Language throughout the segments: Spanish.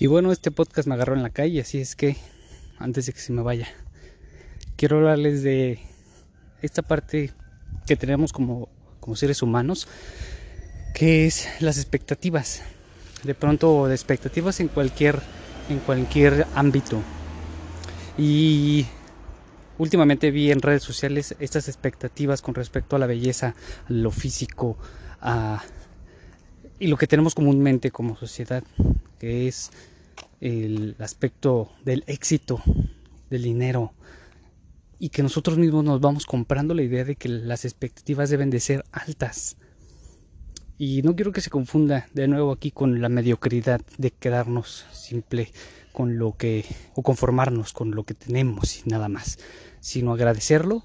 Y bueno, este podcast me agarró en la calle, así es que antes de que se me vaya, quiero hablarles de esta parte que tenemos como, como seres humanos, que es las expectativas. De pronto, de expectativas en cualquier, en cualquier ámbito. Y últimamente vi en redes sociales estas expectativas con respecto a la belleza, lo físico, y lo que tenemos comúnmente como sociedad, que es el aspecto del éxito, del dinero, y que nosotros mismos nos vamos comprando la idea de que las expectativas deben de ser altas. Y no quiero que se confunda de nuevo aquí con la mediocridad de quedarnos simple con lo que o conformarnos con lo que tenemos y nada más, sino agradecerlo,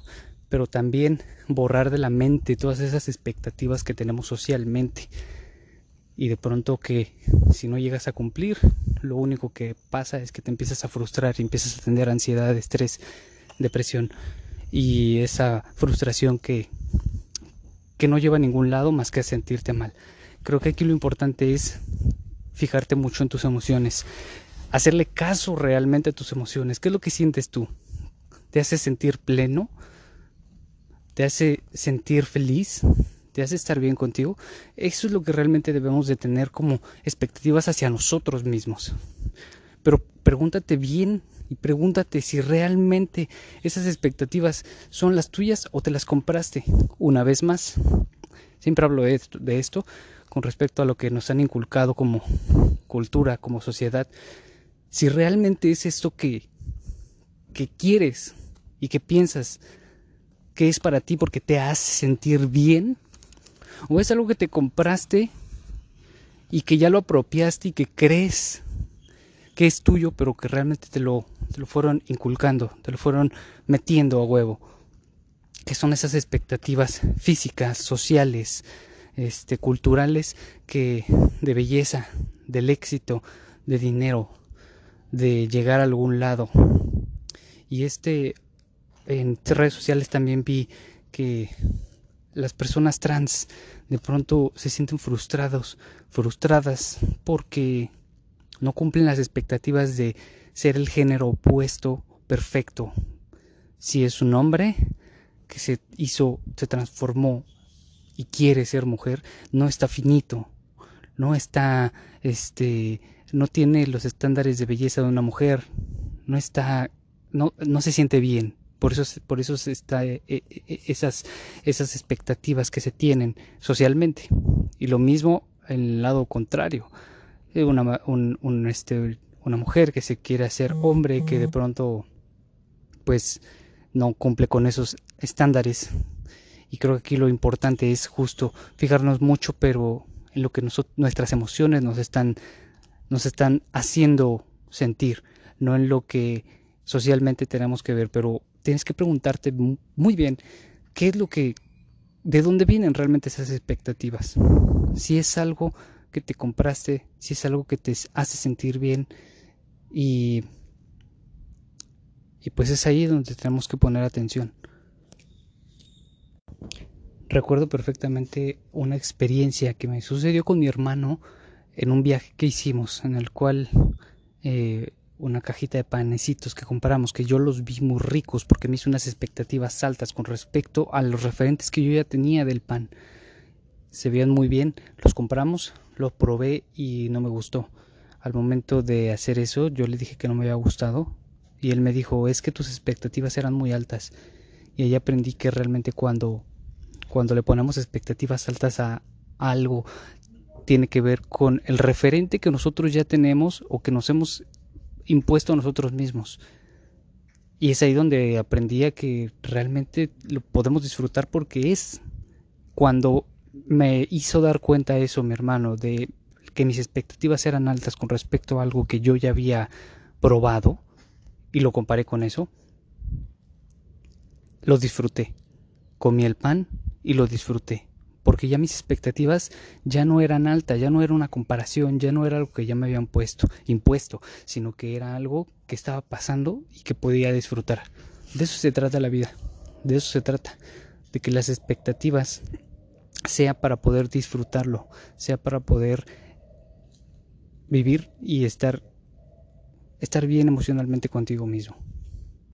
pero también borrar de la mente todas esas expectativas que tenemos socialmente y de pronto que si no llegas a cumplir, lo único que pasa es que te empiezas a frustrar y empiezas a tener ansiedad, estrés, depresión y esa frustración que, que no lleva a ningún lado más que a sentirte mal. Creo que aquí lo importante es fijarte mucho en tus emociones, hacerle caso realmente a tus emociones. ¿Qué es lo que sientes tú? ¿Te hace sentir pleno? ¿Te hace sentir feliz? Te hace estar bien contigo, eso es lo que realmente debemos de tener como expectativas hacia nosotros mismos. Pero pregúntate bien y pregúntate si realmente esas expectativas son las tuyas o te las compraste. Una vez más, siempre hablo de esto, de esto con respecto a lo que nos han inculcado como cultura, como sociedad. Si realmente es esto que, que quieres y que piensas que es para ti porque te hace sentir bien, o es algo que te compraste y que ya lo apropiaste y que crees que es tuyo, pero que realmente te lo, te lo fueron inculcando, te lo fueron metiendo a huevo. Que son esas expectativas físicas, sociales, este, culturales, que de belleza, del éxito, de dinero, de llegar a algún lado. Y este, en redes sociales también vi que las personas trans de pronto se sienten frustrados, frustradas porque no cumplen las expectativas de ser el género opuesto perfecto. Si es un hombre que se hizo, se transformó y quiere ser mujer, no está finito, no está, este, no tiene los estándares de belleza de una mujer, no está, no, no se siente bien, por eso, por eso está eh, eh, eh, esas, esas expectativas que se tienen socialmente. Y lo mismo en el lado contrario. Una, un, este, una mujer que se quiere hacer hombre, que de pronto pues no cumple con esos estándares. Y creo que aquí lo importante es justo fijarnos mucho, pero en lo que nuestras emociones nos están, nos están haciendo sentir, no en lo que socialmente tenemos que ver, pero tienes que preguntarte muy bien qué es lo que, de dónde vienen realmente esas expectativas. Si es algo que te compraste, si es algo que te hace sentir bien y, y pues es ahí donde tenemos que poner atención. Recuerdo perfectamente una experiencia que me sucedió con mi hermano en un viaje que hicimos en el cual eh, una cajita de panecitos que compramos, que yo los vi muy ricos porque me hice unas expectativas altas con respecto a los referentes que yo ya tenía del pan. Se veían muy bien, los compramos, los probé y no me gustó. Al momento de hacer eso, yo le dije que no me había gustado y él me dijo, es que tus expectativas eran muy altas. Y ahí aprendí que realmente cuando, cuando le ponemos expectativas altas a algo, tiene que ver con el referente que nosotros ya tenemos o que nos hemos impuesto a nosotros mismos. Y es ahí donde aprendí que realmente lo podemos disfrutar porque es cuando me hizo dar cuenta eso mi hermano, de que mis expectativas eran altas con respecto a algo que yo ya había probado y lo comparé con eso, lo disfruté. Comí el pan y lo disfruté porque ya mis expectativas ya no eran altas, ya no era una comparación, ya no era algo que ya me habían puesto, impuesto, sino que era algo que estaba pasando y que podía disfrutar. De eso se trata la vida, de eso se trata, de que las expectativas sea para poder disfrutarlo, sea para poder vivir y estar estar bien emocionalmente contigo mismo.